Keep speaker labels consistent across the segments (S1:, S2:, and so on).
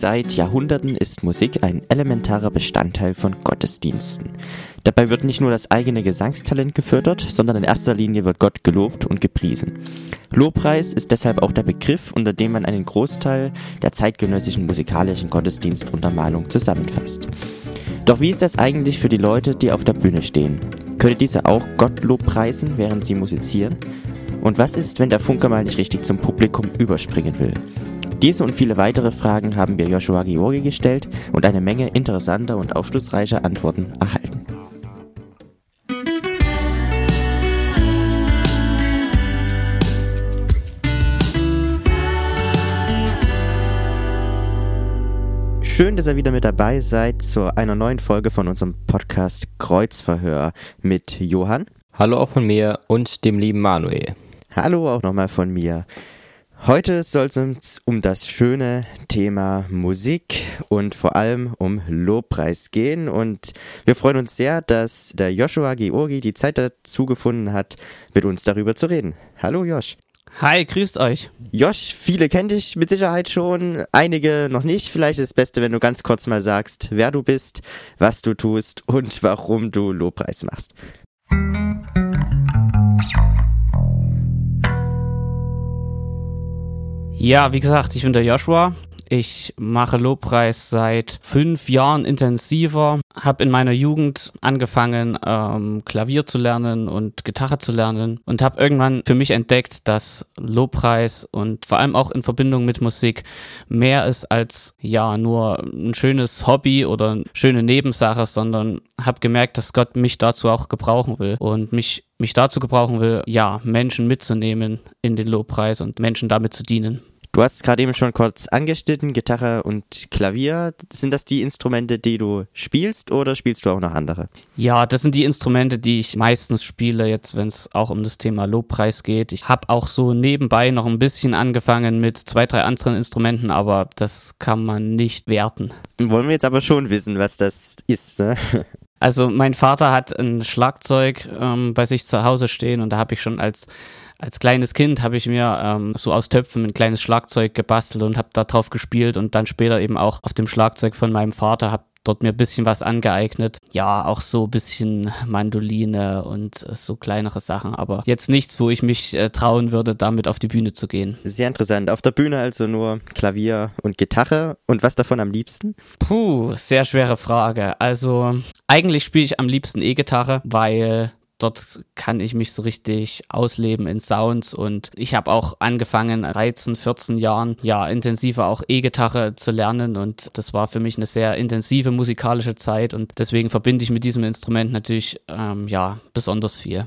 S1: Seit Jahrhunderten ist Musik ein elementarer Bestandteil von Gottesdiensten. Dabei wird nicht nur das eigene Gesangstalent gefördert, sondern in erster Linie wird Gott gelobt und gepriesen. Lobpreis ist deshalb auch der Begriff, unter dem man einen Großteil der zeitgenössischen musikalischen Gottesdienstuntermalung zusammenfasst. Doch wie ist das eigentlich für die Leute, die auf der Bühne stehen? Können diese auch Gott lobpreisen, während sie musizieren? Und was ist, wenn der Funke mal nicht richtig zum Publikum überspringen will? Diese und viele weitere Fragen haben wir Joshua Georgi gestellt und eine Menge interessanter und aufschlussreicher Antworten erhalten. Schön, dass ihr wieder mit dabei seid zu einer neuen Folge von unserem Podcast Kreuzverhör mit Johann.
S2: Hallo auch von mir und dem lieben Manuel.
S1: Hallo auch nochmal von mir. Heute soll es uns um das schöne Thema Musik und vor allem um Lobpreis gehen. Und wir freuen uns sehr, dass der Joshua Georgi die Zeit dazu gefunden hat, mit uns darüber zu reden. Hallo Josh.
S3: Hi, grüßt euch.
S1: Josh, viele kennen dich mit Sicherheit schon, einige noch nicht. Vielleicht ist das Beste, wenn du ganz kurz mal sagst, wer du bist, was du tust und warum du Lobpreis machst.
S3: Ja, wie gesagt, ich bin der Joshua. Ich mache Lobpreis seit fünf Jahren intensiver, habe in meiner Jugend angefangen, ähm, Klavier zu lernen und Gitarre zu lernen und habe irgendwann für mich entdeckt, dass Lobpreis und vor allem auch in Verbindung mit Musik mehr ist als ja nur ein schönes Hobby oder eine schöne Nebensache, sondern habe gemerkt, dass Gott mich dazu auch gebrauchen will und mich mich dazu gebrauchen will, ja, Menschen mitzunehmen in den Lobpreis und Menschen damit zu dienen.
S1: Du hast gerade eben schon kurz angeschnitten, Gitarre und Klavier. Sind das die Instrumente, die du spielst oder spielst du auch noch andere?
S3: Ja, das sind die Instrumente, die ich meistens spiele, jetzt wenn es auch um das Thema Lobpreis geht. Ich habe auch so nebenbei noch ein bisschen angefangen mit zwei, drei anderen Instrumenten, aber das kann man nicht werten.
S1: Wollen wir jetzt aber schon wissen, was das ist, ne?
S3: Also mein Vater hat ein Schlagzeug ähm, bei sich zu Hause stehen und da habe ich schon als als kleines Kind habe ich mir ähm, so aus Töpfen ein kleines Schlagzeug gebastelt und habe da drauf gespielt und dann später eben auch auf dem Schlagzeug von meinem Vater habe dort mir ein bisschen was angeeignet. Ja, auch so ein bisschen Mandoline und äh, so kleinere Sachen, aber jetzt nichts, wo ich mich äh, trauen würde, damit auf die Bühne zu gehen.
S1: Sehr interessant. Auf der Bühne also nur Klavier und Gitarre. Und was davon am liebsten?
S3: Puh, sehr schwere Frage. Also eigentlich spiele ich am liebsten E-Gitarre, weil dort kann ich mich so richtig ausleben in Sounds und ich habe auch angefangen, 13, 14 Jahren, ja, intensiver auch E-Gitarre zu lernen und das war für mich eine sehr intensive musikalische Zeit und deswegen verbinde ich mit diesem Instrument natürlich, ähm, ja, besonders viel.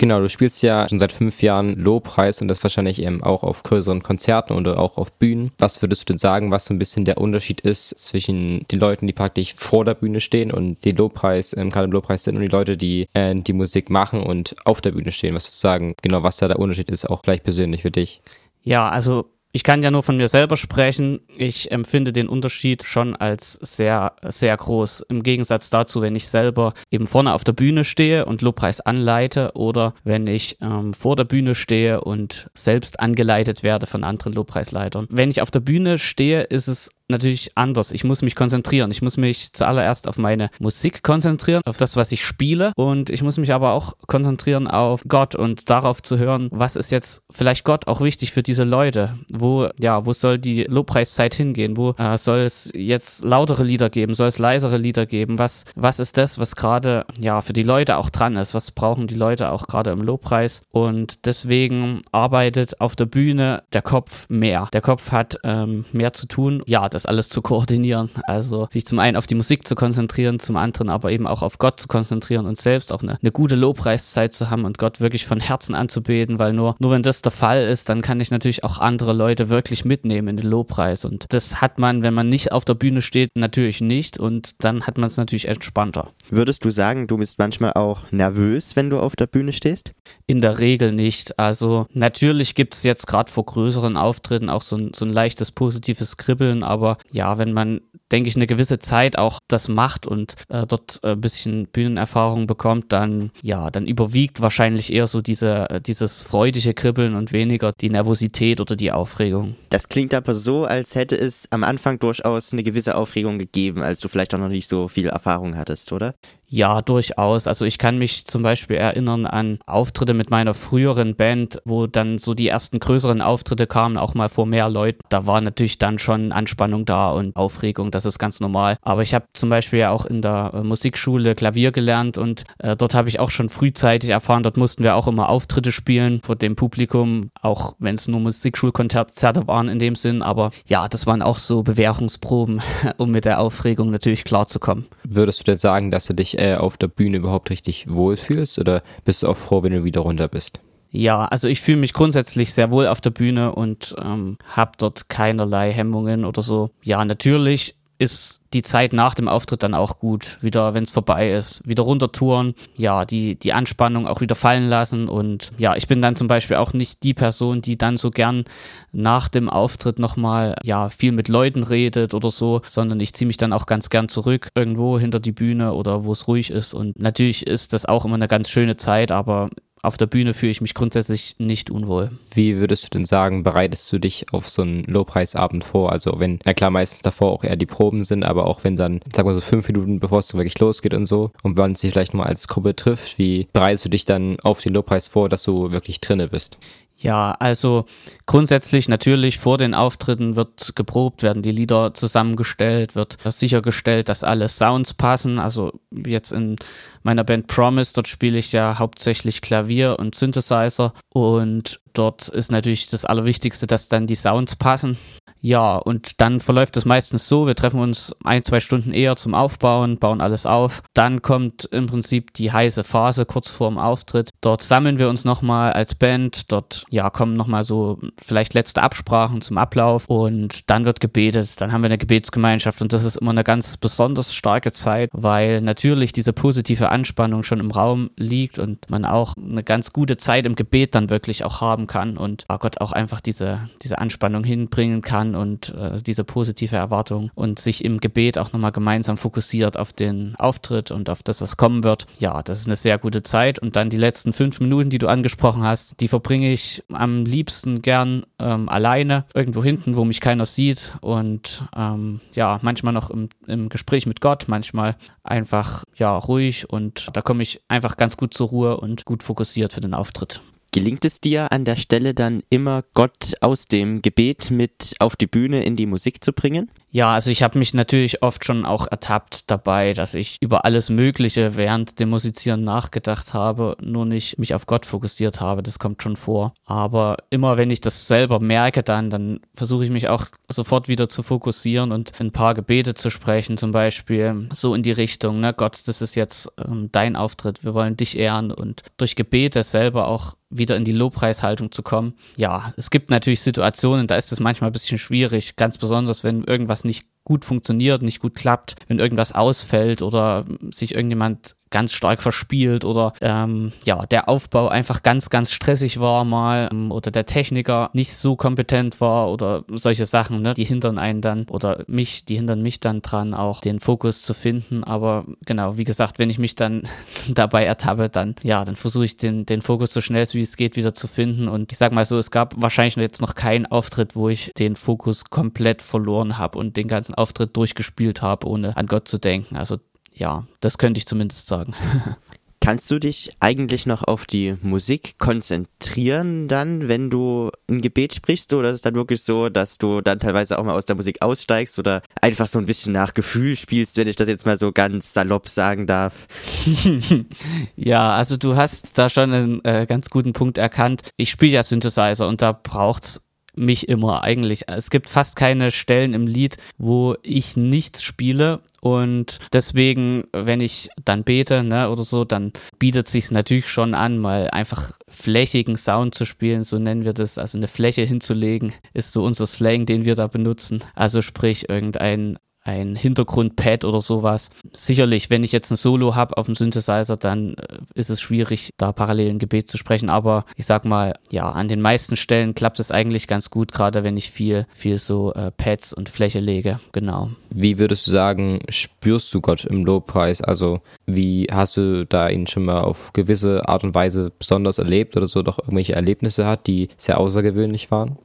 S2: Genau, du spielst ja schon seit fünf Jahren Lobpreis und das wahrscheinlich eben auch auf größeren Konzerten oder auch auf Bühnen. Was würdest du denn sagen, was so ein bisschen der Unterschied ist zwischen den Leuten, die praktisch vor der Bühne stehen und die Lobpreis, ähm, gerade im Lobpreis sind und die Leute, die äh, die Musik machen und auf der Bühne stehen? Was würdest du sagen, genau, was da der Unterschied ist, auch gleich persönlich für dich?
S3: Ja, also ich kann ja nur von mir selber sprechen. Ich empfinde den Unterschied schon als sehr, sehr groß. Im Gegensatz dazu, wenn ich selber eben vorne auf der Bühne stehe und Lobpreis anleite oder wenn ich ähm, vor der Bühne stehe und selbst angeleitet werde von anderen Lobpreisleitern. Wenn ich auf der Bühne stehe, ist es natürlich anders. Ich muss mich konzentrieren. Ich muss mich zuallererst auf meine Musik konzentrieren, auf das, was ich spiele. Und ich muss mich aber auch konzentrieren auf Gott und darauf zu hören, was ist jetzt vielleicht Gott auch wichtig für diese Leute? Wo, ja, wo soll die Lobpreiszeit hingehen? Wo äh, soll es jetzt lautere Lieder geben? Soll es leisere Lieder geben? Was, was ist das, was gerade, ja, für die Leute auch dran ist? Was brauchen die Leute auch gerade im Lobpreis? Und deswegen arbeitet auf der Bühne der Kopf mehr. Der Kopf hat ähm, mehr zu tun. Ja, das das alles zu koordinieren. Also sich zum einen auf die Musik zu konzentrieren, zum anderen aber eben auch auf Gott zu konzentrieren und selbst auch eine, eine gute Lobpreiszeit zu haben und Gott wirklich von Herzen anzubeten, weil nur, nur wenn das der Fall ist, dann kann ich natürlich auch andere Leute wirklich mitnehmen in den Lobpreis. Und das hat man, wenn man nicht auf der Bühne steht, natürlich nicht und dann hat man es natürlich entspannter.
S1: Würdest du sagen, du bist manchmal auch nervös, wenn du auf der Bühne stehst?
S3: In der Regel nicht. Also natürlich gibt es jetzt gerade vor größeren Auftritten auch so ein, so ein leichtes positives Kribbeln, aber aber ja, wenn man denke ich, eine gewisse Zeit auch das macht und äh, dort ein bisschen Bühnenerfahrung bekommt, dann ja, dann überwiegt wahrscheinlich eher so diese, äh, dieses freudige Kribbeln und weniger die Nervosität oder die Aufregung.
S1: Das klingt aber so, als hätte es am Anfang durchaus eine gewisse Aufregung gegeben, als du vielleicht auch noch nicht so viel Erfahrung hattest, oder?
S3: Ja, durchaus. Also ich kann mich zum Beispiel erinnern an Auftritte mit meiner früheren Band, wo dann so die ersten größeren Auftritte kamen, auch mal vor mehr Leuten. Da war natürlich dann schon Anspannung da und Aufregung, das ist ganz normal. Aber ich habe zum Beispiel ja auch in der äh, Musikschule Klavier gelernt und äh, dort habe ich auch schon frühzeitig erfahren, dort mussten wir auch immer Auftritte spielen vor dem Publikum, auch wenn es nur Musikschulkonzerte waren in dem Sinn. Aber ja, das waren auch so Bewährungsproben, um mit der Aufregung natürlich klarzukommen.
S2: Würdest du denn sagen, dass du dich äh, auf der Bühne überhaupt richtig wohlfühlst oder bist du auch froh, wenn du wieder runter bist?
S3: Ja, also ich fühle mich grundsätzlich sehr wohl auf der Bühne und ähm, habe dort keinerlei Hemmungen oder so. Ja, natürlich ist die Zeit nach dem Auftritt dann auch gut, wieder, wenn es vorbei ist, wieder runtertouren, ja, die, die Anspannung auch wieder fallen lassen. Und ja, ich bin dann zum Beispiel auch nicht die Person, die dann so gern nach dem Auftritt nochmal, ja, viel mit Leuten redet oder so, sondern ich ziehe mich dann auch ganz gern zurück, irgendwo hinter die Bühne oder wo es ruhig ist. Und natürlich ist das auch immer eine ganz schöne Zeit, aber auf der Bühne fühle ich mich grundsätzlich nicht unwohl.
S2: Wie würdest du denn sagen, bereitest du dich auf so einen Lobpreisabend vor? Also wenn, na klar, meistens davor auch eher die Proben sind, aber auch wenn dann, sagen wir so fünf Minuten bevor es wirklich losgeht und so und wenn man sich vielleicht mal als Gruppe trifft, wie bereitest du dich dann auf den Lobpreis vor, dass du wirklich drinne bist?
S3: Ja, also grundsätzlich natürlich vor den Auftritten wird geprobt, werden die Lieder zusammengestellt, wird sichergestellt, dass alle Sounds passen. Also jetzt in meiner Band Promise, dort spiele ich ja hauptsächlich Klavier und Synthesizer und dort ist natürlich das Allerwichtigste, dass dann die Sounds passen. Ja, und dann verläuft es meistens so, wir treffen uns ein, zwei Stunden eher zum Aufbauen, bauen alles auf. Dann kommt im Prinzip die heiße Phase kurz vor dem Auftritt. Dort sammeln wir uns nochmal als Band, dort ja kommen nochmal so vielleicht letzte Absprachen zum Ablauf und dann wird gebetet, dann haben wir eine Gebetsgemeinschaft und das ist immer eine ganz besonders starke Zeit, weil natürlich diese positive Anspannung schon im Raum liegt und man auch eine ganz gute Zeit im Gebet dann wirklich auch haben kann und Gott auch einfach diese, diese Anspannung hinbringen kann kann und äh, diese positive Erwartung und sich im Gebet auch nochmal gemeinsam fokussiert auf den Auftritt und auf das, was kommen wird. Ja, das ist eine sehr gute Zeit. Und dann die letzten fünf Minuten, die du angesprochen hast, die verbringe ich am liebsten gern ähm, alleine, irgendwo hinten, wo mich keiner sieht und ähm, ja, manchmal noch im, im Gespräch mit Gott, manchmal einfach ja ruhig und da komme ich einfach ganz gut zur Ruhe und gut fokussiert für den Auftritt.
S1: Gelingt es dir an der Stelle dann immer, Gott aus dem Gebet mit auf die Bühne in die Musik zu bringen?
S3: Ja, also ich habe mich natürlich oft schon auch ertappt dabei, dass ich über alles Mögliche während dem Musizieren nachgedacht habe, nur nicht mich auf Gott fokussiert habe. Das kommt schon vor. Aber immer wenn ich das selber merke, dann, dann versuche ich mich auch sofort wieder zu fokussieren und ein paar Gebete zu sprechen, zum Beispiel so in die Richtung, ne, Gott, das ist jetzt ähm, dein Auftritt, wir wollen dich ehren und durch Gebete selber auch wieder in die Lobpreishaltung zu kommen. Ja, es gibt natürlich Situationen, da ist es manchmal ein bisschen schwierig, ganz besonders wenn irgendwas nicht gut funktioniert, nicht gut klappt, wenn irgendwas ausfällt oder sich irgendjemand ganz stark verspielt oder ähm, ja, der Aufbau einfach ganz, ganz stressig war mal ähm, oder der Techniker nicht so kompetent war oder solche Sachen, ne, die hindern einen dann oder mich, die hindern mich dann dran, auch den Fokus zu finden. Aber genau, wie gesagt, wenn ich mich dann dabei ertappe, dann ja, dann versuche ich den, den Fokus so schnell wie es geht wieder zu finden. Und ich sag mal so, es gab wahrscheinlich jetzt noch keinen Auftritt, wo ich den Fokus komplett verloren habe und den ganzen Auftritt durchgespielt habe, ohne an Gott zu denken. Also ja, das könnte ich zumindest sagen.
S1: Kannst du dich eigentlich noch auf die Musik konzentrieren dann, wenn du ein Gebet sprichst? Oder ist es dann wirklich so, dass du dann teilweise auch mal aus der Musik aussteigst oder einfach so ein bisschen nach Gefühl spielst, wenn ich das jetzt mal so ganz salopp sagen darf?
S3: ja, also du hast da schon einen äh, ganz guten Punkt erkannt. Ich spiele ja Synthesizer und da braucht's mich immer eigentlich. Es gibt fast keine Stellen im Lied, wo ich nichts spiele und deswegen, wenn ich dann bete, ne, oder so, dann bietet sich natürlich schon an, mal einfach flächigen Sound zu spielen, so nennen wir das, also eine Fläche hinzulegen, ist so unser Slang, den wir da benutzen. Also sprich irgendein ein Hintergrundpad oder sowas. Sicherlich, wenn ich jetzt ein Solo habe auf dem Synthesizer, dann äh, ist es schwierig, da parallel ein Gebet zu sprechen. Aber ich sag mal, ja, an den meisten Stellen klappt es eigentlich ganz gut, gerade wenn ich viel, viel so äh, Pads und Fläche lege. Genau.
S2: Wie würdest du sagen, spürst du Gott im Lobpreis? Also, wie hast du da ihn schon mal auf gewisse Art und Weise besonders erlebt oder so doch irgendwelche Erlebnisse hat, die sehr außergewöhnlich waren?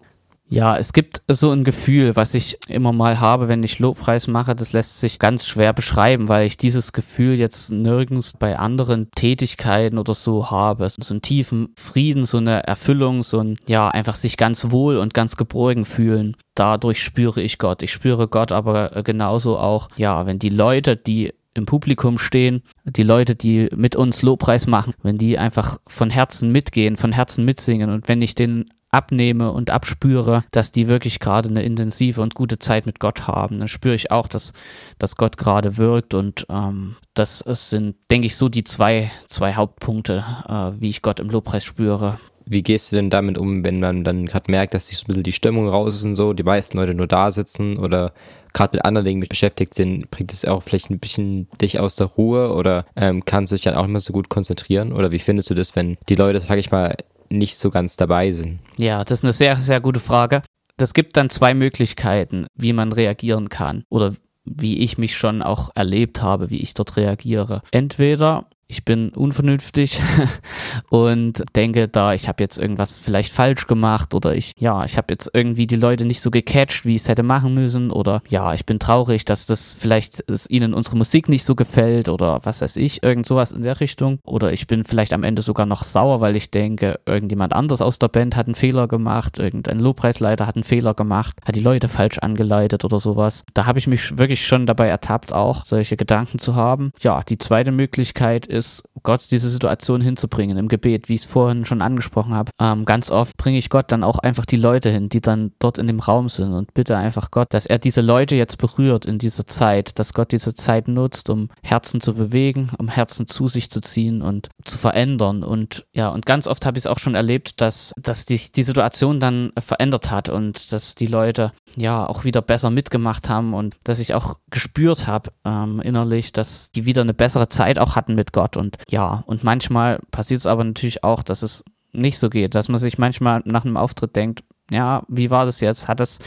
S3: Ja, es gibt so ein Gefühl, was ich immer mal habe, wenn ich Lobpreis mache, das lässt sich ganz schwer beschreiben, weil ich dieses Gefühl jetzt nirgends bei anderen Tätigkeiten oder so habe. So einen tiefen Frieden, so eine Erfüllung, so ein, ja, einfach sich ganz wohl und ganz geborgen fühlen. Dadurch spüre ich Gott. Ich spüre Gott aber genauso auch, ja, wenn die Leute, die im Publikum stehen, die Leute, die mit uns Lobpreis machen, wenn die einfach von Herzen mitgehen, von Herzen mitsingen und wenn ich den abnehme und abspüre, dass die wirklich gerade eine intensive und gute Zeit mit Gott haben. Dann spüre ich auch, dass, dass Gott gerade wirkt und ähm, das sind, denke ich, so die zwei, zwei Hauptpunkte, äh, wie ich Gott im Lobpreis spüre.
S2: Wie gehst du denn damit um, wenn man dann gerade merkt, dass sich so ein bisschen die Stimmung raus ist und so, die meisten Leute nur da sitzen oder gerade mit anderen Dingen beschäftigt sind, bringt es auch vielleicht ein bisschen dich aus der Ruhe oder ähm, kannst du dich dann auch nicht mehr so gut konzentrieren? Oder wie findest du das, wenn die Leute, sag ich mal, nicht so ganz dabei sind?
S3: Ja, das ist eine sehr, sehr gute Frage. Das gibt dann zwei Möglichkeiten, wie man reagieren kann oder wie ich mich schon auch erlebt habe, wie ich dort reagiere. Entweder ich bin unvernünftig und denke da, ich habe jetzt irgendwas vielleicht falsch gemacht oder ich, ja, ich habe jetzt irgendwie die Leute nicht so gecatcht, wie ich es hätte machen müssen oder ja, ich bin traurig, dass das vielleicht ihnen unsere Musik nicht so gefällt oder was weiß ich, irgend sowas in der Richtung oder ich bin vielleicht am Ende sogar noch sauer, weil ich denke, irgendjemand anders aus der Band hat einen Fehler gemacht, irgendein Lobpreisleiter hat einen Fehler gemacht, hat die Leute falsch angeleitet oder sowas. Da habe ich mich wirklich schon dabei ertappt, auch solche Gedanken zu haben. Ja, die zweite Möglichkeit ist, ist, Gott diese Situation hinzubringen im Gebet, wie ich es vorhin schon angesprochen habe. Ähm, ganz oft bringe ich Gott dann auch einfach die Leute hin, die dann dort in dem Raum sind und bitte einfach Gott, dass er diese Leute jetzt berührt in dieser Zeit, dass Gott diese Zeit nutzt, um Herzen zu bewegen, um Herzen zu sich zu ziehen und zu verändern. Und ja, und ganz oft habe ich es auch schon erlebt, dass, dass die, die Situation dann verändert hat und dass die Leute ja auch wieder besser mitgemacht haben und dass ich auch gespürt habe ähm, innerlich, dass die wieder eine bessere Zeit auch hatten mit Gott und ja, und manchmal passiert es aber natürlich auch, dass es nicht so geht, dass man sich manchmal nach einem Auftritt denkt, ja, wie war das jetzt? Hat es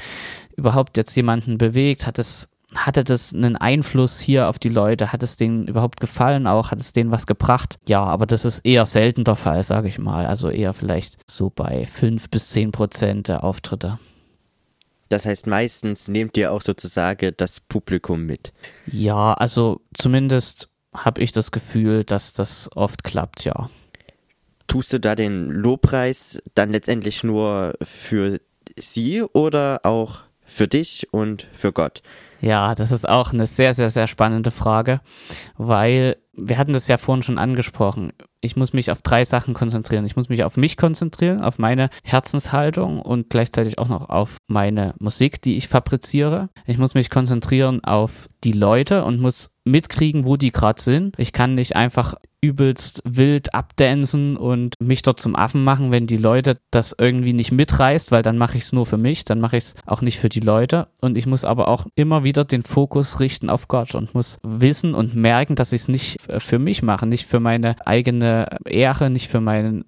S3: überhaupt jetzt jemanden bewegt? Hat es hatte das einen Einfluss hier auf die Leute? Hat es denen überhaupt gefallen auch? Hat es denen was gebracht? Ja, aber das ist eher selten der Fall, sage ich mal. Also eher vielleicht so bei fünf bis zehn Prozent der Auftritte.
S1: Das heißt, meistens nehmt ihr auch sozusagen das Publikum mit.
S3: Ja, also zumindest habe ich das Gefühl, dass das oft klappt, ja.
S1: Tust du da den Lobpreis dann letztendlich nur für sie oder auch für dich und für Gott?
S3: Ja, das ist auch eine sehr, sehr, sehr spannende Frage, weil wir hatten das ja vorhin schon angesprochen. Ich muss mich auf drei Sachen konzentrieren. Ich muss mich auf mich konzentrieren, auf meine Herzenshaltung und gleichzeitig auch noch auf meine Musik, die ich fabriziere. Ich muss mich konzentrieren auf die Leute und muss mitkriegen, wo die gerade sind. Ich kann nicht einfach übelst wild abdancen und mich dort zum Affen machen, wenn die Leute das irgendwie nicht mitreißt, weil dann mache ich es nur für mich, dann mache ich es auch nicht für die Leute. Und ich muss aber auch immer wieder den Fokus richten auf Gott und muss wissen und merken, dass ich es nicht für mich mache, nicht für meine eigene Ehre, nicht für meine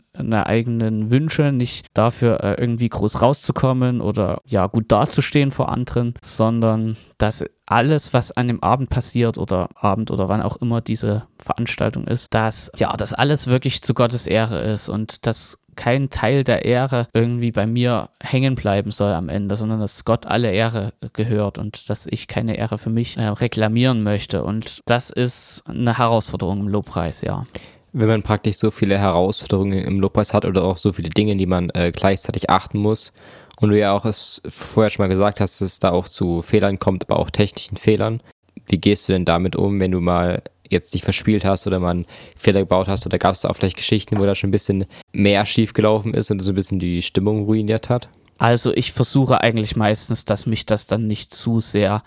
S3: eigenen Wünsche, nicht dafür äh, irgendwie groß rauszukommen oder ja gut dazustehen vor anderen, sondern dass alles, was an dem Abend passiert oder Abend oder wann auch immer diese Veranstaltung ist, dass ja, dass alles wirklich zu Gottes Ehre ist und dass kein Teil der Ehre irgendwie bei mir hängen bleiben soll am Ende, sondern dass Gott alle Ehre gehört und dass ich keine Ehre für mich äh, reklamieren möchte. Und das ist eine Herausforderung im Lobpreis, ja.
S2: Wenn man praktisch so viele Herausforderungen im Lobpreis hat oder auch so viele Dinge, die man äh, gleichzeitig achten muss, und du ja auch es vorher schon mal gesagt hast, dass es da auch zu Fehlern kommt, aber auch technischen Fehlern. Wie gehst du denn damit um, wenn du mal jetzt dich verspielt hast oder mal einen Fehler gebaut hast oder gab es da auch vielleicht Geschichten, wo da schon ein bisschen mehr schief gelaufen ist und so ein bisschen die Stimmung ruiniert hat?
S3: Also ich versuche eigentlich meistens, dass mich das dann nicht zu sehr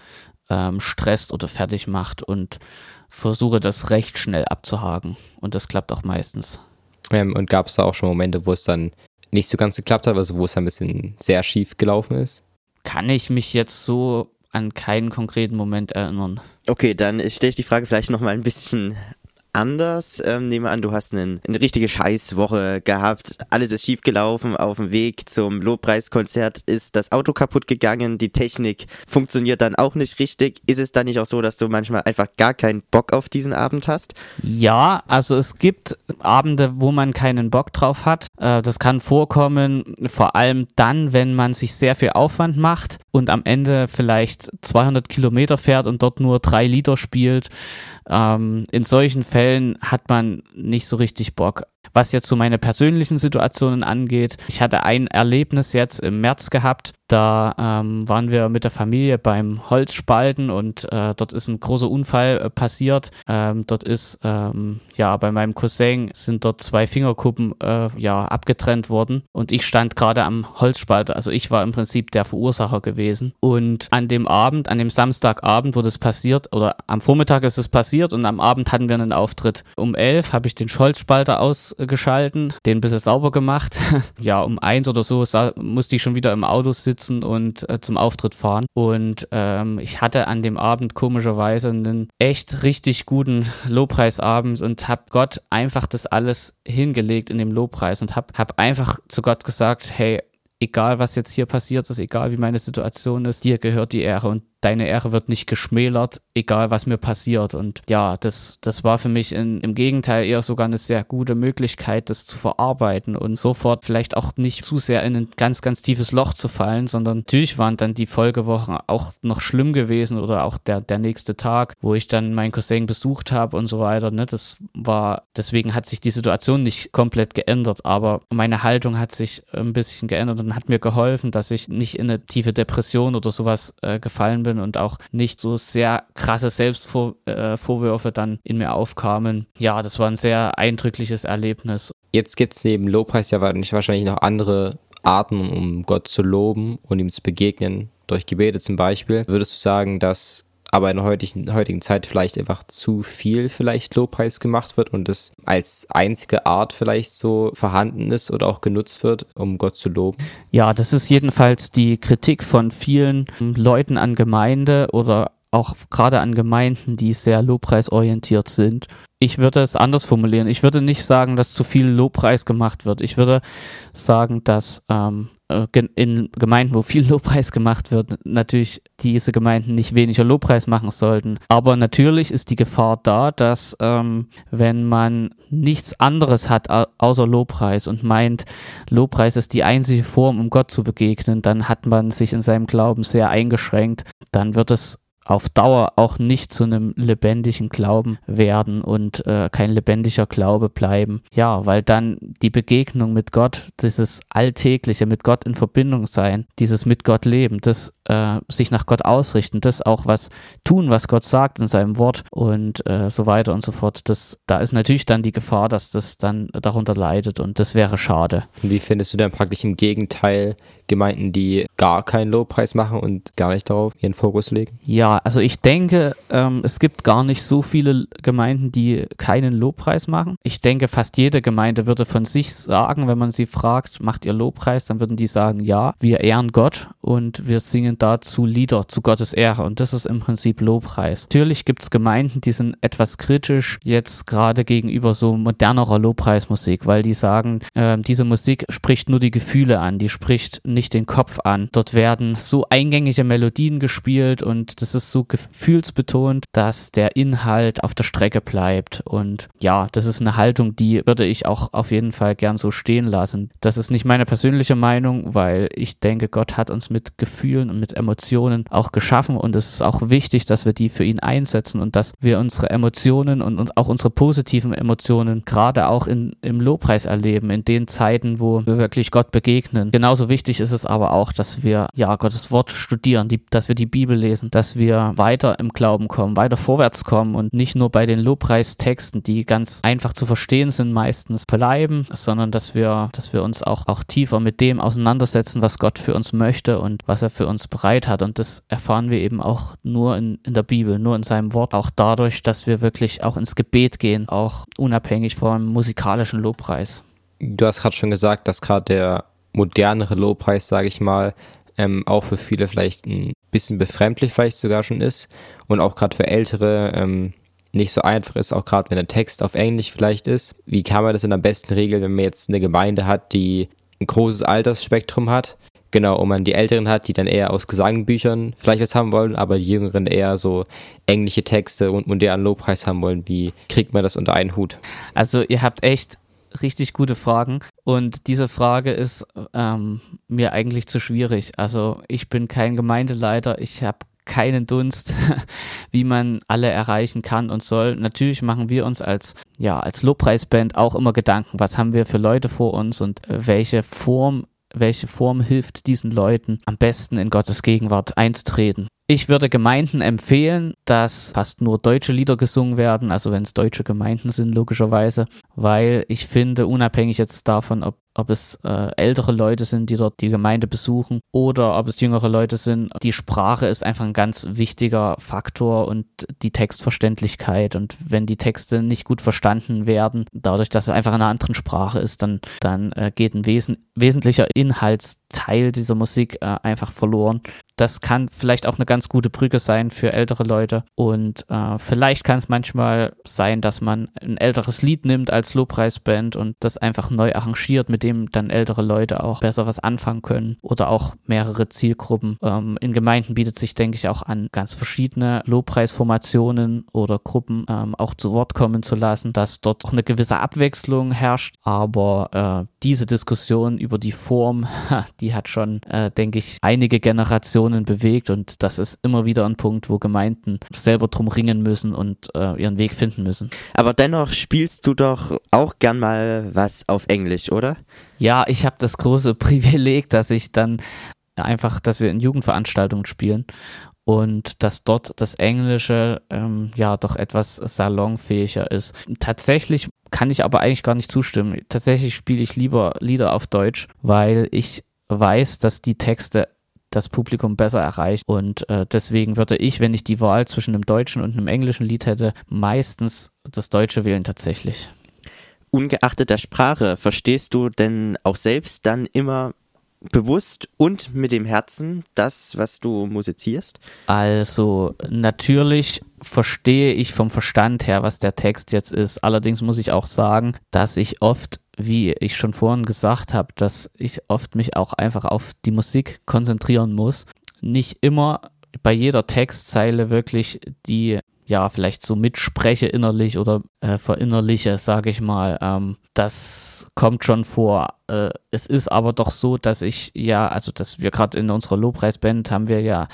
S3: ähm, stresst oder fertig macht und versuche das recht schnell abzuhaken und das klappt auch meistens.
S2: Ähm, und gab es da auch schon Momente, wo es dann nicht so ganz geklappt hat, also wo es ein bisschen sehr schief gelaufen ist?
S3: Kann ich mich jetzt so an keinen konkreten Moment erinnern.
S1: Okay, dann stelle ich die Frage vielleicht nochmal ein bisschen anders. Ähm, nehme an, du hast einen, eine richtige Scheißwoche gehabt. Alles ist schiefgelaufen. Auf dem Weg zum Lobpreiskonzert ist das Auto kaputt gegangen. Die Technik funktioniert dann auch nicht richtig. Ist es dann nicht auch so, dass du manchmal einfach gar keinen Bock auf diesen Abend hast?
S3: Ja, also es gibt Abende, wo man keinen Bock drauf hat. Äh, das kann vorkommen, vor allem dann, wenn man sich sehr viel Aufwand macht und am Ende vielleicht 200 Kilometer fährt und dort nur drei Lieder spielt. Ähm, in solchen Fällen hat man nicht so richtig Bock. Was jetzt so meine persönlichen Situationen angeht, ich hatte ein Erlebnis jetzt im März gehabt, da ähm, waren wir mit der Familie beim Holzspalten und äh, dort ist ein großer Unfall äh, passiert. Ähm, dort ist, ähm, ja, bei meinem Cousin sind dort zwei Fingerkuppen, äh, ja, abgetrennt worden und ich stand gerade am Holzspalter. Also ich war im Prinzip der Verursacher gewesen. Und an dem Abend, an dem Samstagabend, wo das passiert, oder am Vormittag ist es passiert und am Abend hatten wir einen Auftritt. Um elf habe ich den Holzspalter ausgeschalten, den ein bisschen sauber gemacht. ja, um eins oder so musste ich schon wieder im Auto sitzen sitzen und äh, zum Auftritt fahren. Und ähm, ich hatte an dem Abend komischerweise einen echt richtig guten Lobpreisabend und habe Gott einfach das alles hingelegt in dem Lobpreis und habe hab einfach zu Gott gesagt, hey, egal was jetzt hier passiert ist, egal wie meine Situation ist, dir gehört die Ehre und deine Ehre wird nicht geschmälert, egal was mir passiert. Und ja, das, das war für mich in, im Gegenteil eher sogar eine sehr gute Möglichkeit, das zu verarbeiten und sofort vielleicht auch nicht zu sehr in ein ganz, ganz tiefes Loch zu fallen, sondern natürlich waren dann die Folgewochen auch noch schlimm gewesen oder auch der, der nächste Tag, wo ich dann meinen Cousin besucht habe und so weiter. Ne? Das war, deswegen hat sich die Situation nicht komplett geändert, aber meine Haltung hat sich ein bisschen geändert und hat mir geholfen, dass ich nicht in eine tiefe Depression oder sowas äh, gefallen bin bin und auch nicht so sehr krasse Selbstvorwürfe äh, dann in mir aufkamen. Ja, das war ein sehr eindrückliches Erlebnis.
S2: Jetzt gibt es neben Lobpreis ja wahrscheinlich noch andere Arten, um Gott zu loben und ihm zu begegnen, durch Gebete zum Beispiel. Würdest du sagen, dass aber in der heutigen, heutigen Zeit vielleicht einfach zu viel vielleicht Lobpreis gemacht wird und es als einzige Art vielleicht so vorhanden ist oder auch genutzt wird, um Gott zu loben?
S3: Ja, das ist jedenfalls die Kritik von vielen Leuten an Gemeinde oder auch gerade an Gemeinden, die sehr lobpreisorientiert sind. Ich würde es anders formulieren. Ich würde nicht sagen, dass zu viel Lobpreis gemacht wird. Ich würde sagen, dass ähm, äh, in Gemeinden, wo viel Lobpreis gemacht wird, natürlich diese Gemeinden nicht weniger Lobpreis machen sollten. Aber natürlich ist die Gefahr da, dass ähm, wenn man nichts anderes hat außer Lobpreis und meint, Lobpreis ist die einzige Form, um Gott zu begegnen, dann hat man sich in seinem Glauben sehr eingeschränkt. Dann wird es auf Dauer auch nicht zu einem lebendigen Glauben werden und äh, kein lebendiger Glaube bleiben. Ja, weil dann die Begegnung mit Gott, dieses alltägliche mit Gott in Verbindung sein, dieses mit Gott leben, das äh, sich nach Gott ausrichten, das auch was tun, was Gott sagt in seinem Wort und äh, so weiter und so fort. Das, da ist natürlich dann die Gefahr, dass das dann darunter leidet und das wäre schade.
S2: Wie findest du dann praktisch im Gegenteil Gemeinden, die gar keinen Lobpreis machen und gar nicht darauf ihren Fokus legen?
S3: Ja, also ich denke, ähm, es gibt gar nicht so viele Gemeinden, die keinen Lobpreis machen. Ich denke, fast jede Gemeinde würde von sich sagen, wenn man sie fragt, macht ihr Lobpreis, dann würden die sagen, ja, wir ehren Gott und wir singen dazu Lieder zu Gottes Ehre und das ist im Prinzip Lobpreis. Natürlich gibt es Gemeinden, die sind etwas kritisch jetzt gerade gegenüber so modernerer Lobpreismusik, weil die sagen, äh, diese Musik spricht nur die Gefühle an, die spricht nicht den Kopf an. Dort werden so eingängige Melodien gespielt und das ist so gefühlsbetont, dass der Inhalt auf der Strecke bleibt. Und ja, das ist eine Haltung, die würde ich auch auf jeden Fall gern so stehen lassen. Das ist nicht meine persönliche Meinung, weil ich denke, Gott hat uns mit Gefühlen und mit Emotionen auch geschaffen und es ist auch wichtig, dass wir die für ihn einsetzen und dass wir unsere Emotionen und, auch unsere positiven Emotionen gerade auch in, im Lobpreis erleben, in den Zeiten, wo wir wirklich Gott begegnen. Genauso wichtig ist ist es aber auch, dass wir ja Gottes Wort studieren, die, dass wir die Bibel lesen, dass wir weiter im Glauben kommen, weiter vorwärts kommen und nicht nur bei den Lobpreistexten, die ganz einfach zu verstehen sind, meistens bleiben, sondern dass wir, dass wir uns auch, auch tiefer mit dem auseinandersetzen, was Gott für uns möchte und was er für uns bereit hat. Und das erfahren wir eben auch nur in, in der Bibel, nur in seinem Wort, auch dadurch, dass wir wirklich auch ins Gebet gehen, auch unabhängig vom musikalischen Lobpreis.
S2: Du hast gerade schon gesagt, dass gerade der modernere Lobpreis, sage ich mal, ähm, auch für viele vielleicht ein bisschen befremdlich vielleicht sogar schon ist und auch gerade für Ältere ähm, nicht so einfach ist, auch gerade wenn der Text auf Englisch vielleicht ist. Wie kann man das denn am besten regeln, wenn man jetzt eine Gemeinde hat, die ein großes Altersspektrum hat? Genau, und man die Älteren hat, die dann eher aus Gesangbüchern vielleicht was haben wollen, aber die Jüngeren eher so englische Texte und modernen Lobpreis haben wollen. Wie kriegt man das unter einen Hut?
S3: Also ihr habt echt richtig gute Fragen und diese Frage ist ähm, mir eigentlich zu schwierig. Also ich bin kein Gemeindeleiter, ich habe keinen Dunst, wie man alle erreichen kann und soll. Natürlich machen wir uns als ja als Lobpreisband auch immer Gedanken, was haben wir für Leute vor uns und äh, welche Form welche Form hilft diesen Leuten am besten in Gottes Gegenwart einzutreten. Ich würde Gemeinden empfehlen, dass fast nur deutsche Lieder gesungen werden, also wenn es deutsche Gemeinden sind, logischerweise, weil ich finde, unabhängig jetzt davon, ob ob es äh, ältere Leute sind, die dort die Gemeinde besuchen oder ob es jüngere Leute sind. Die Sprache ist einfach ein ganz wichtiger Faktor und die Textverständlichkeit. Und wenn die Texte nicht gut verstanden werden, dadurch, dass es einfach in einer anderen Sprache ist, dann, dann äh, geht ein wesen wesentlicher Inhaltsteil dieser Musik äh, einfach verloren. Das kann vielleicht auch eine ganz gute Brücke sein für ältere Leute. Und äh, vielleicht kann es manchmal sein, dass man ein älteres Lied nimmt als Lobpreisband und das einfach neu arrangiert mit dem dann ältere Leute auch besser was anfangen können oder auch mehrere Zielgruppen. Ähm, in Gemeinden bietet sich, denke ich, auch an, ganz verschiedene Lobpreisformationen oder Gruppen ähm, auch zu Wort kommen zu lassen, dass dort auch eine gewisse Abwechslung herrscht. Aber äh, diese Diskussion über die Form, die hat schon, äh, denke ich, einige Generationen bewegt und das ist immer wieder ein Punkt, wo Gemeinden selber drum ringen müssen und äh, ihren Weg finden müssen.
S1: Aber dennoch spielst du doch auch gern mal was auf Englisch, oder?
S3: Ja, ich habe das große Privileg, dass ich dann einfach, dass wir in Jugendveranstaltungen spielen und dass dort das Englische ähm, ja doch etwas salonfähiger ist. Tatsächlich kann ich aber eigentlich gar nicht zustimmen. Tatsächlich spiele ich lieber Lieder auf Deutsch, weil ich weiß, dass die Texte das Publikum besser erreicht. Und äh, deswegen würde ich, wenn ich die Wahl zwischen einem deutschen und einem englischen Lied hätte, meistens das Deutsche wählen tatsächlich
S1: ungeachtet der Sprache, verstehst du denn auch selbst dann immer bewusst und mit dem Herzen das, was du musizierst?
S3: Also natürlich verstehe ich vom Verstand her, was der Text jetzt ist. Allerdings muss ich auch sagen, dass ich oft, wie ich schon vorhin gesagt habe, dass ich oft mich auch einfach auf die Musik konzentrieren muss. Nicht immer bei jeder Textzeile wirklich die ja, vielleicht so mitspreche innerlich oder äh, verinnerliche, sage ich mal. Ähm, das kommt schon vor. Äh, es ist aber doch so, dass ich ja, also dass wir gerade in unserer Lobpreisband haben wir ja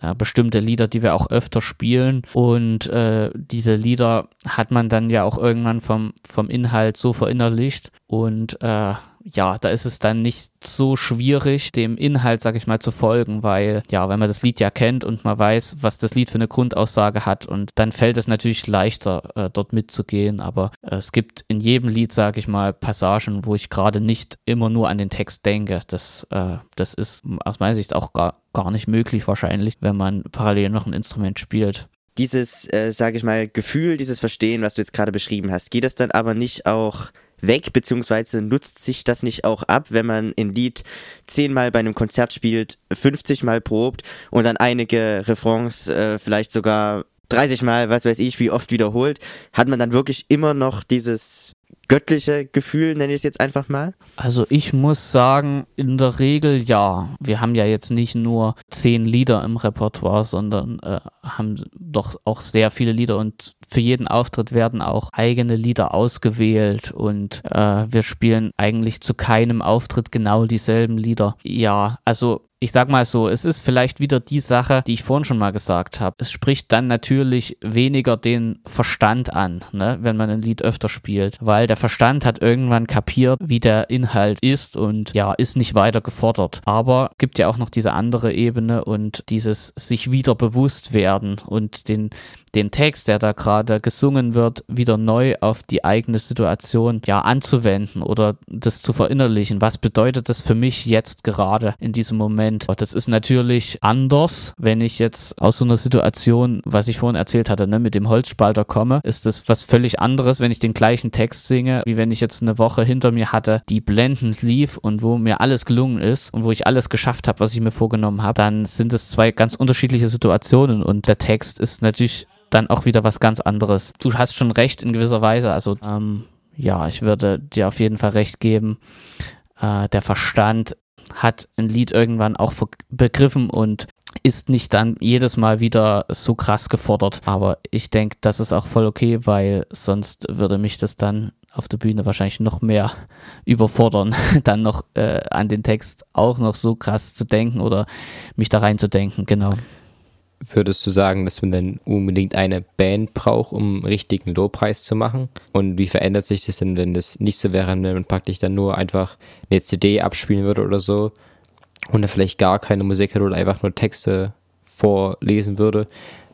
S3: äh, bestimmte Lieder, die wir auch öfter spielen und äh, diese Lieder hat man dann ja auch irgendwann vom, vom Inhalt so verinnerlicht und äh, ja, da ist es dann nicht so schwierig, dem Inhalt, sag ich mal, zu folgen, weil, ja, wenn man das Lied ja kennt und man weiß, was das Lied für eine Grundaussage hat und dann fällt es natürlich leichter, äh, dort mitzugehen, aber äh, es gibt in jedem Lied, sag ich mal, Passagen, wo ich gerade nicht immer nur an den Text denke. Das, äh, das ist aus meiner Sicht auch gar, gar nicht möglich wahrscheinlich, wenn man parallel noch ein Instrument spielt
S1: dieses, äh, sage ich mal, Gefühl, dieses Verstehen, was du jetzt gerade beschrieben hast, geht es dann aber nicht auch weg, beziehungsweise nutzt sich das nicht auch ab, wenn man ein Lied zehnmal bei einem Konzert spielt, 50 Mal probt und dann einige Refrains äh, vielleicht sogar 30 Mal, was weiß ich, wie oft wiederholt, hat man dann wirklich immer noch dieses göttliche Gefühl, nenne ich es jetzt einfach mal?
S3: Also ich muss sagen, in der Regel ja. Wir haben ja jetzt nicht nur zehn Lieder im Repertoire, sondern äh, haben doch auch sehr viele Lieder und für jeden Auftritt werden auch eigene Lieder ausgewählt und äh, wir spielen eigentlich zu keinem Auftritt genau dieselben Lieder. Ja, also ich sag mal so, es ist vielleicht wieder die Sache, die ich vorhin schon mal gesagt habe. Es spricht dann natürlich weniger den Verstand an, ne, wenn man ein Lied öfter spielt, weil der Verstand hat irgendwann kapiert, wie der Inhalt ist und ja, ist nicht weiter gefordert. Aber gibt ja auch noch diese andere Ebene und dieses sich wieder bewusst werden und den den Text, der da gerade gesungen wird, wieder neu auf die eigene Situation ja anzuwenden oder das zu verinnerlichen. Was bedeutet das für mich jetzt gerade in diesem Moment? Das ist natürlich anders, wenn ich jetzt aus so einer Situation, was ich vorhin erzählt hatte, ne, mit dem Holzspalter komme, ist das was völlig anderes, wenn ich den gleichen Text singe, wie wenn ich jetzt eine Woche hinter mir hatte, die blendend lief und wo mir alles gelungen ist und wo ich alles geschafft habe, was ich mir vorgenommen habe, dann sind es zwei ganz unterschiedliche Situationen und der Text ist natürlich dann auch wieder was ganz anderes. Du hast schon recht in gewisser Weise, also ähm, ja, ich würde dir auf jeden Fall recht geben. Äh, der Verstand hat ein Lied irgendwann auch begriffen und ist nicht dann jedes Mal wieder so krass gefordert. Aber ich denke, das ist auch voll okay, weil sonst würde mich das dann auf der Bühne wahrscheinlich noch mehr überfordern, dann noch äh, an den Text auch noch so krass zu denken oder mich da reinzudenken, genau.
S2: Würdest du sagen, dass man denn unbedingt eine Band braucht, um richtigen Lobpreis zu machen? Und wie verändert sich das denn, wenn das nicht so wäre, wenn man praktisch dann nur einfach eine CD abspielen würde oder so und er vielleicht gar keine Musik hätte oder einfach nur Texte vorlesen würde?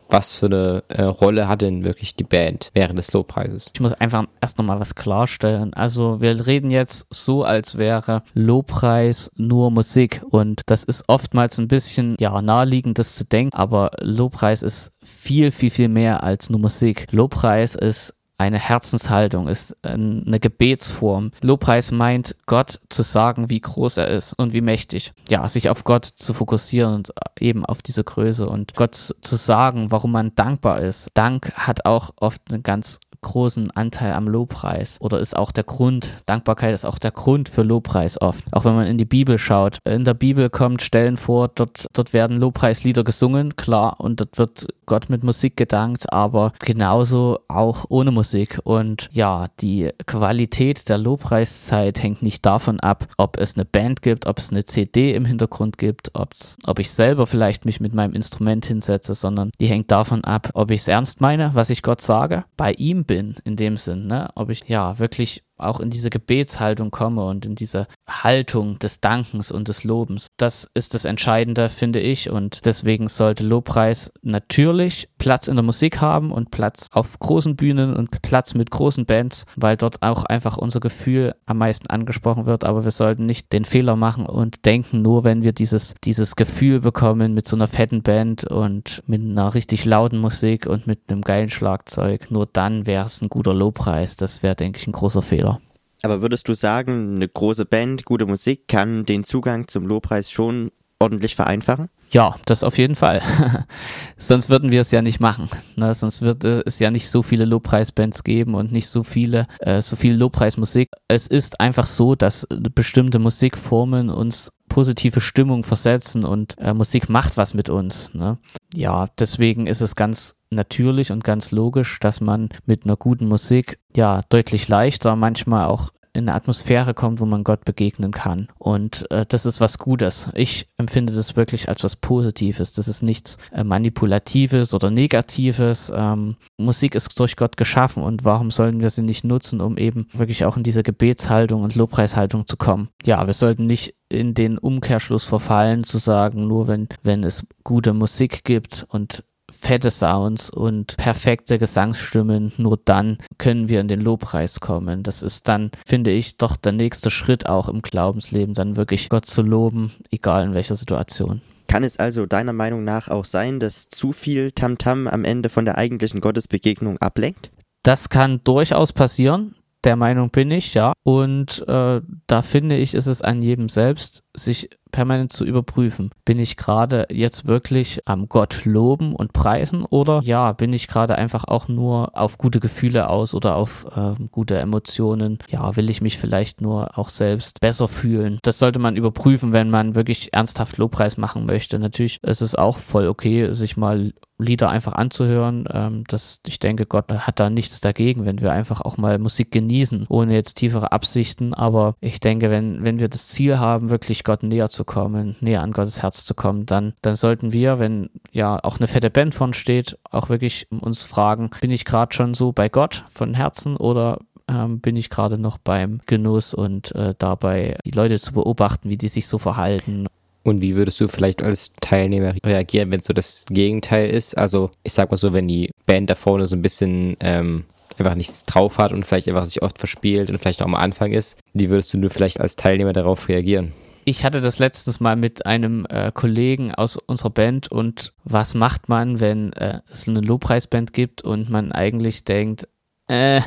S2: Was für eine äh, Rolle hat denn wirklich die Band während des Lobpreises?
S3: Ich muss einfach erst nochmal was klarstellen. Also wir reden jetzt so, als wäre Lobpreis nur Musik und das ist oftmals ein bisschen ja naheliegend, das zu denken, aber Lobpreis ist viel, viel, viel mehr als nur Musik. Lobpreis ist eine Herzenshaltung, ist eine Gebetsform. Lobpreis meint, Gott zu sagen, wie groß er ist und wie mächtig. Ja, sich auf Gott zu fokussieren und eben auf diese Größe und Gott zu sagen, warum man dankbar ist. Dank hat auch oft eine ganz großen Anteil am Lobpreis oder ist auch der Grund, Dankbarkeit ist auch der Grund für Lobpreis oft. Auch wenn man in die Bibel schaut. In der Bibel kommt Stellen vor, dort, dort werden Lobpreislieder gesungen, klar, und dort wird Gott mit Musik gedankt, aber genauso auch ohne Musik. Und ja, die Qualität der Lobpreiszeit hängt nicht davon ab, ob es eine Band gibt, ob es eine CD im Hintergrund gibt, ob's, ob ich selber vielleicht mich mit meinem Instrument hinsetze, sondern die hängt davon ab, ob ich es ernst meine, was ich Gott sage, bei ihm bin in dem Sinn, ne? Ob ich ja wirklich auch in diese Gebetshaltung komme und in diese Haltung des Dankens und des Lobens. Das ist das Entscheidende, finde ich. Und deswegen sollte Lobpreis natürlich Platz in der Musik haben und Platz auf großen Bühnen und Platz mit großen Bands, weil dort auch einfach unser Gefühl am meisten angesprochen wird. Aber wir sollten nicht den Fehler machen und denken, nur wenn wir dieses, dieses Gefühl bekommen mit so einer fetten Band und mit einer richtig lauten Musik und mit einem geilen Schlagzeug, nur dann wäre es ein guter Lobpreis. Das wäre, denke ich, ein großer Fehler.
S1: Aber würdest du sagen, eine große Band, gute Musik kann den Zugang zum Lobpreis schon ordentlich vereinfachen?
S3: Ja, das auf jeden Fall. sonst würden wir es ja nicht machen. Ne? Sonst würde es ja nicht so viele Lobpreisbands geben und nicht so viele, äh, so viel Lobpreismusik. Es ist einfach so, dass bestimmte Musikformen uns positive Stimmung versetzen und äh, Musik macht was mit uns. Ne? Ja, deswegen ist es ganz natürlich und ganz logisch, dass man mit einer guten Musik ja deutlich leichter, manchmal auch in eine Atmosphäre kommt, wo man Gott begegnen kann. Und äh, das ist was Gutes. Ich empfinde das wirklich als was Positives. Das ist nichts äh, Manipulatives oder Negatives. Ähm, Musik ist durch Gott geschaffen und warum sollen wir sie nicht nutzen, um eben wirklich auch in diese Gebetshaltung und Lobpreishaltung zu kommen? Ja, wir sollten nicht in den Umkehrschluss verfallen, zu sagen, nur wenn, wenn es gute Musik gibt und fette Sounds und perfekte Gesangsstimmen, nur dann können wir in den Lobpreis kommen. Das ist dann, finde ich, doch der nächste Schritt auch im Glaubensleben, dann wirklich Gott zu loben, egal in welcher Situation.
S1: Kann es also deiner Meinung nach auch sein, dass zu viel Tamtam -Tam am Ende von der eigentlichen Gottesbegegnung ablenkt?
S3: Das kann durchaus passieren. Der Meinung bin ich, ja. Und äh, da finde ich, ist es an jedem selbst, sich permanent zu überprüfen. Bin ich gerade jetzt wirklich am Gott loben und preisen oder ja, bin ich gerade einfach auch nur auf gute Gefühle aus oder auf äh, gute Emotionen? Ja, will ich mich vielleicht nur auch selbst besser fühlen? Das sollte man überprüfen, wenn man wirklich ernsthaft Lobpreis machen möchte. Natürlich ist es auch voll okay, sich mal Lieder einfach anzuhören. Ähm, das, ich denke, Gott hat da nichts dagegen, wenn wir einfach auch mal Musik genießen, ohne jetzt tiefere Absichten. Aber ich denke, wenn, wenn wir das Ziel haben, wirklich Gott näher zu kommen, näher an Gottes Herz zu kommen, dann, dann sollten wir, wenn ja auch eine fette Band von steht, auch wirklich uns fragen, bin ich gerade schon so bei Gott von Herzen oder ähm, bin ich gerade noch beim Genuss und äh, dabei die Leute zu beobachten, wie die sich so verhalten.
S2: Und wie würdest du vielleicht als Teilnehmer reagieren, wenn so das Gegenteil ist? Also ich sag mal so, wenn die Band da vorne so ein bisschen ähm, einfach nichts drauf hat und vielleicht einfach sich oft verspielt und vielleicht auch am Anfang ist, wie würdest du nur vielleicht als Teilnehmer darauf reagieren?
S3: Ich hatte das letztes Mal mit einem äh, Kollegen aus unserer Band und was macht man, wenn äh, es eine Lobpreisband gibt und man eigentlich denkt, äh,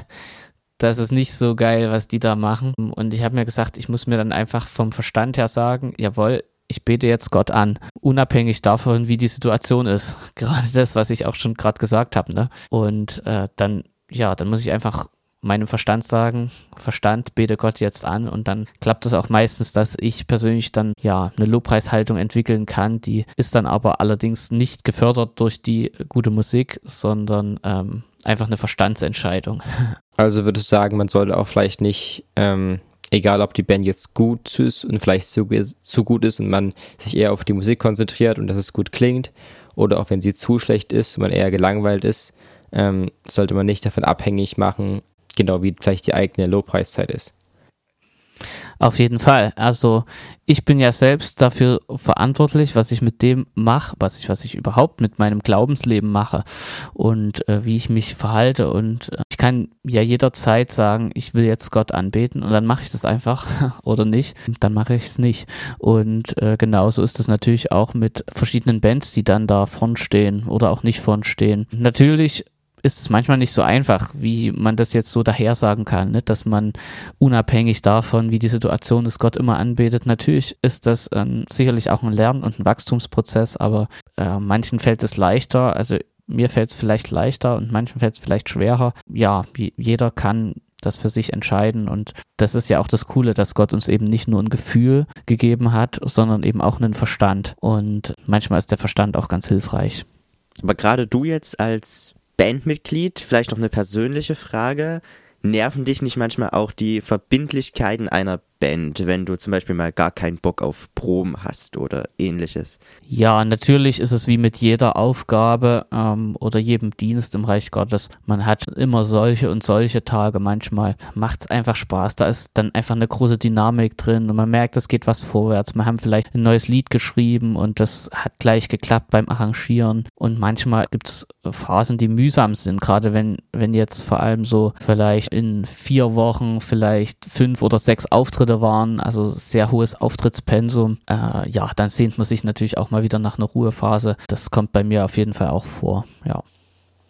S3: das ist nicht so geil, was die da machen. Und ich habe mir gesagt, ich muss mir dann einfach vom Verstand her sagen, jawohl, ich bete jetzt Gott an, unabhängig davon, wie die Situation ist. Gerade das, was ich auch schon gerade gesagt habe. Ne? Und äh, dann, ja, dann muss ich einfach meinem Verstand sagen, Verstand, bete Gott jetzt an und dann klappt es auch meistens, dass ich persönlich dann ja eine Lobpreishaltung entwickeln kann. Die ist dann aber allerdings nicht gefördert durch die gute Musik, sondern ähm, einfach eine Verstandsentscheidung.
S2: Also würdest du sagen, man sollte auch vielleicht nicht, ähm, egal ob die Band jetzt gut ist und vielleicht zu, zu gut ist und man sich eher auf die Musik konzentriert und dass es gut klingt, oder auch wenn sie zu schlecht ist und man eher gelangweilt ist, ähm, sollte man nicht davon abhängig machen, genau wie vielleicht die eigene Lobpreiszeit ist.
S3: Auf jeden Fall. Also ich bin ja selbst dafür verantwortlich, was ich mit dem mache, was ich, was ich überhaupt mit meinem Glaubensleben mache und äh, wie ich mich verhalte. Und äh, ich kann ja jederzeit sagen, ich will jetzt Gott anbeten und dann mache ich das einfach oder nicht. Dann mache ich es nicht. Und äh, genauso ist es natürlich auch mit verschiedenen Bands, die dann da vorn stehen oder auch nicht vorn stehen. Natürlich ist es manchmal nicht so einfach, wie man das jetzt so daher sagen kann, ne? dass man unabhängig davon, wie die Situation ist, Gott immer anbetet. Natürlich ist das ähm, sicherlich auch ein Lern- und ein Wachstumsprozess, aber äh, manchen fällt es leichter, also mir fällt es vielleicht leichter und manchen fällt es vielleicht schwerer. Ja, jeder kann das für sich entscheiden. Und das ist ja auch das Coole, dass Gott uns eben nicht nur ein Gefühl gegeben hat, sondern eben auch einen Verstand. Und manchmal ist der Verstand auch ganz hilfreich.
S1: Aber gerade du jetzt als Bandmitglied, vielleicht noch eine persönliche Frage. Nerven dich nicht manchmal auch die Verbindlichkeiten einer Band, wenn du zum Beispiel mal gar keinen Bock auf Proben hast oder ähnliches?
S3: Ja, natürlich ist es wie mit jeder Aufgabe ähm, oder jedem Dienst im Reich Gottes. Man hat immer solche und solche Tage. Manchmal macht es einfach Spaß. Da ist dann einfach eine große Dynamik drin und man merkt, es geht was vorwärts. Wir haben vielleicht ein neues Lied geschrieben und das hat gleich geklappt beim Arrangieren. Und manchmal gibt es Phasen, die mühsam sind. Gerade wenn, wenn jetzt vor allem so vielleicht in vier Wochen vielleicht fünf oder sechs Auftritte Auftritte waren, also sehr hohes Auftrittspensum, äh, ja, dann sehnt man sich natürlich auch mal wieder nach einer Ruhephase. Das kommt bei mir auf jeden Fall auch vor, ja.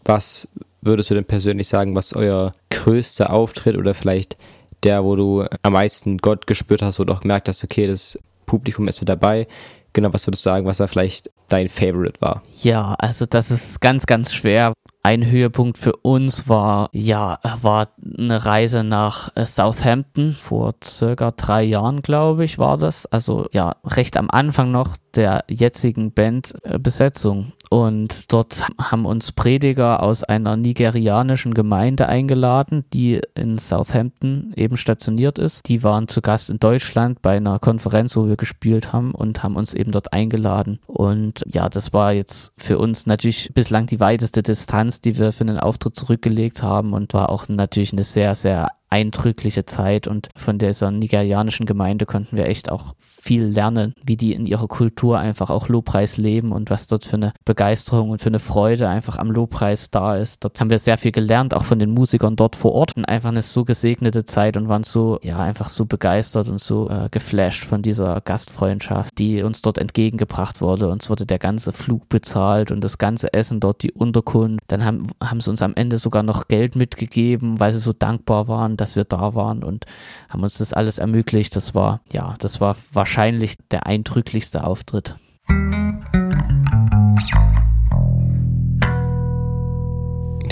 S2: Was würdest du denn persönlich sagen, was euer größter Auftritt oder vielleicht der, wo du am meisten Gott gespürt hast, wo du auch gemerkt hast, okay, das Publikum ist mit dabei. Genau, was würdest du sagen, was da vielleicht dein Favorite war?
S3: Ja, also das ist ganz, ganz schwer, ein Höhepunkt für uns war, ja, war eine Reise nach äh, Southampton vor circa drei Jahren, glaube ich, war das. Also ja, recht am Anfang noch der jetzigen Bandbesetzung. Und dort haben uns Prediger aus einer nigerianischen Gemeinde eingeladen, die in Southampton eben stationiert ist. Die waren zu Gast in Deutschland bei einer Konferenz, wo wir gespielt haben und haben uns eben dort eingeladen. Und ja, das war jetzt für uns natürlich bislang die weiteste Distanz, die wir für einen Auftritt zurückgelegt haben und war auch natürlich eine sehr, sehr eindrückliche Zeit und von dieser nigerianischen Gemeinde konnten wir echt auch viel lernen, wie die in ihrer Kultur einfach auch Lobpreis leben und was dort für eine Begeisterung und für eine Freude einfach am Lobpreis da ist. Dort haben wir sehr viel gelernt, auch von den Musikern dort vor Ort und einfach eine so gesegnete Zeit und waren so, ja, einfach so begeistert und so äh, geflasht von dieser Gastfreundschaft, die uns dort entgegengebracht wurde. Uns wurde der ganze Flug bezahlt und das ganze Essen dort, die Unterkunft. Dann haben, haben sie uns am Ende sogar noch Geld mitgegeben, weil sie so dankbar waren dass wir da waren und haben uns das alles ermöglicht. Das war, ja, das war wahrscheinlich der eindrücklichste Auftritt.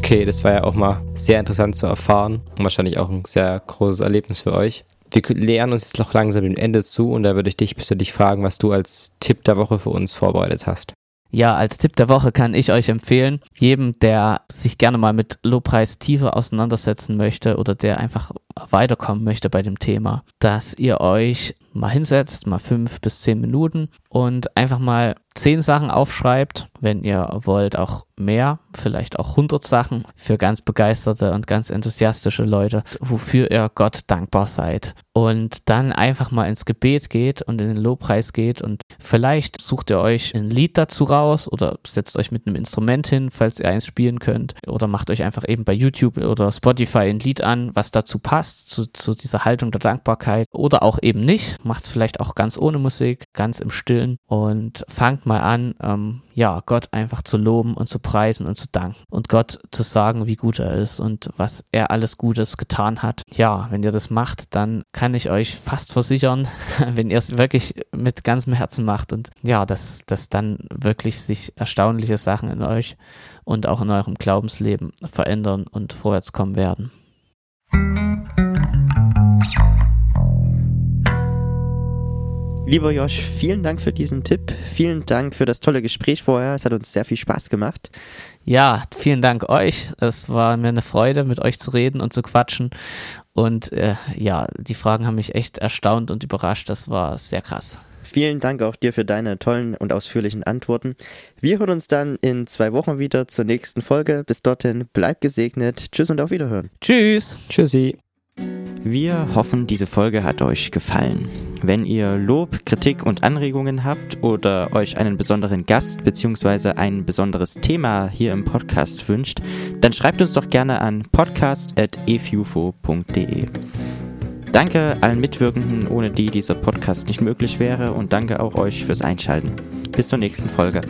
S2: Okay, das war ja auch mal sehr interessant zu erfahren und wahrscheinlich auch ein sehr großes Erlebnis für euch. Wir lernen uns jetzt noch langsam dem Ende zu und da würde ich dich persönlich fragen, was du als Tipp der Woche für uns vorbereitet hast.
S3: Ja, als Tipp der Woche kann ich euch empfehlen, jedem, der sich gerne mal mit Lobpreis tiefer auseinandersetzen möchte oder der einfach weiterkommen möchte bei dem Thema, dass ihr euch mal hinsetzt, mal fünf bis zehn Minuten und einfach mal zehn Sachen aufschreibt, wenn ihr wollt auch mehr, vielleicht auch 100 Sachen für ganz begeisterte und ganz enthusiastische Leute, wofür ihr Gott dankbar seid. Und dann einfach mal ins Gebet geht und in den Lobpreis geht und vielleicht sucht ihr euch ein Lied dazu raus oder setzt euch mit einem Instrument hin, falls ihr eins spielen könnt oder macht euch einfach eben bei YouTube oder Spotify ein Lied an, was dazu passt, zu, zu dieser Haltung der Dankbarkeit oder auch eben nicht, macht es vielleicht auch ganz ohne Musik, ganz im Stillen und fangt mal an, ähm, ja, Gott einfach zu loben und zu preisen und zu danken und Gott zu sagen, wie gut er ist und was er alles Gutes getan hat. Ja, wenn ihr das macht, dann kann ich euch fast versichern, wenn ihr es wirklich mit ganzem Herzen macht und ja, dass, dass dann wirklich sich erstaunliche Sachen in euch und auch in eurem Glaubensleben verändern und vorwärts kommen werden.
S1: Lieber Josh, vielen Dank für diesen Tipp. Vielen Dank für das tolle Gespräch vorher. Es hat uns sehr viel Spaß gemacht.
S3: Ja, vielen Dank euch. Es war mir eine Freude, mit euch zu reden und zu quatschen. Und äh, ja, die Fragen haben mich echt erstaunt und überrascht. Das war sehr krass.
S1: Vielen Dank auch dir für deine tollen und ausführlichen Antworten. Wir hören uns dann in zwei Wochen wieder zur nächsten Folge. Bis dorthin, bleibt gesegnet. Tschüss und auf Wiederhören.
S3: Tschüss.
S2: Tschüssi.
S1: Wir hoffen, diese Folge hat euch gefallen. Wenn ihr Lob, Kritik und Anregungen habt oder euch einen besonderen Gast bzw. ein besonderes Thema hier im Podcast wünscht, dann schreibt uns doch gerne an podcast.efufo.de. Danke allen Mitwirkenden, ohne die dieser Podcast nicht möglich wäre und danke auch euch fürs Einschalten. Bis zur nächsten Folge.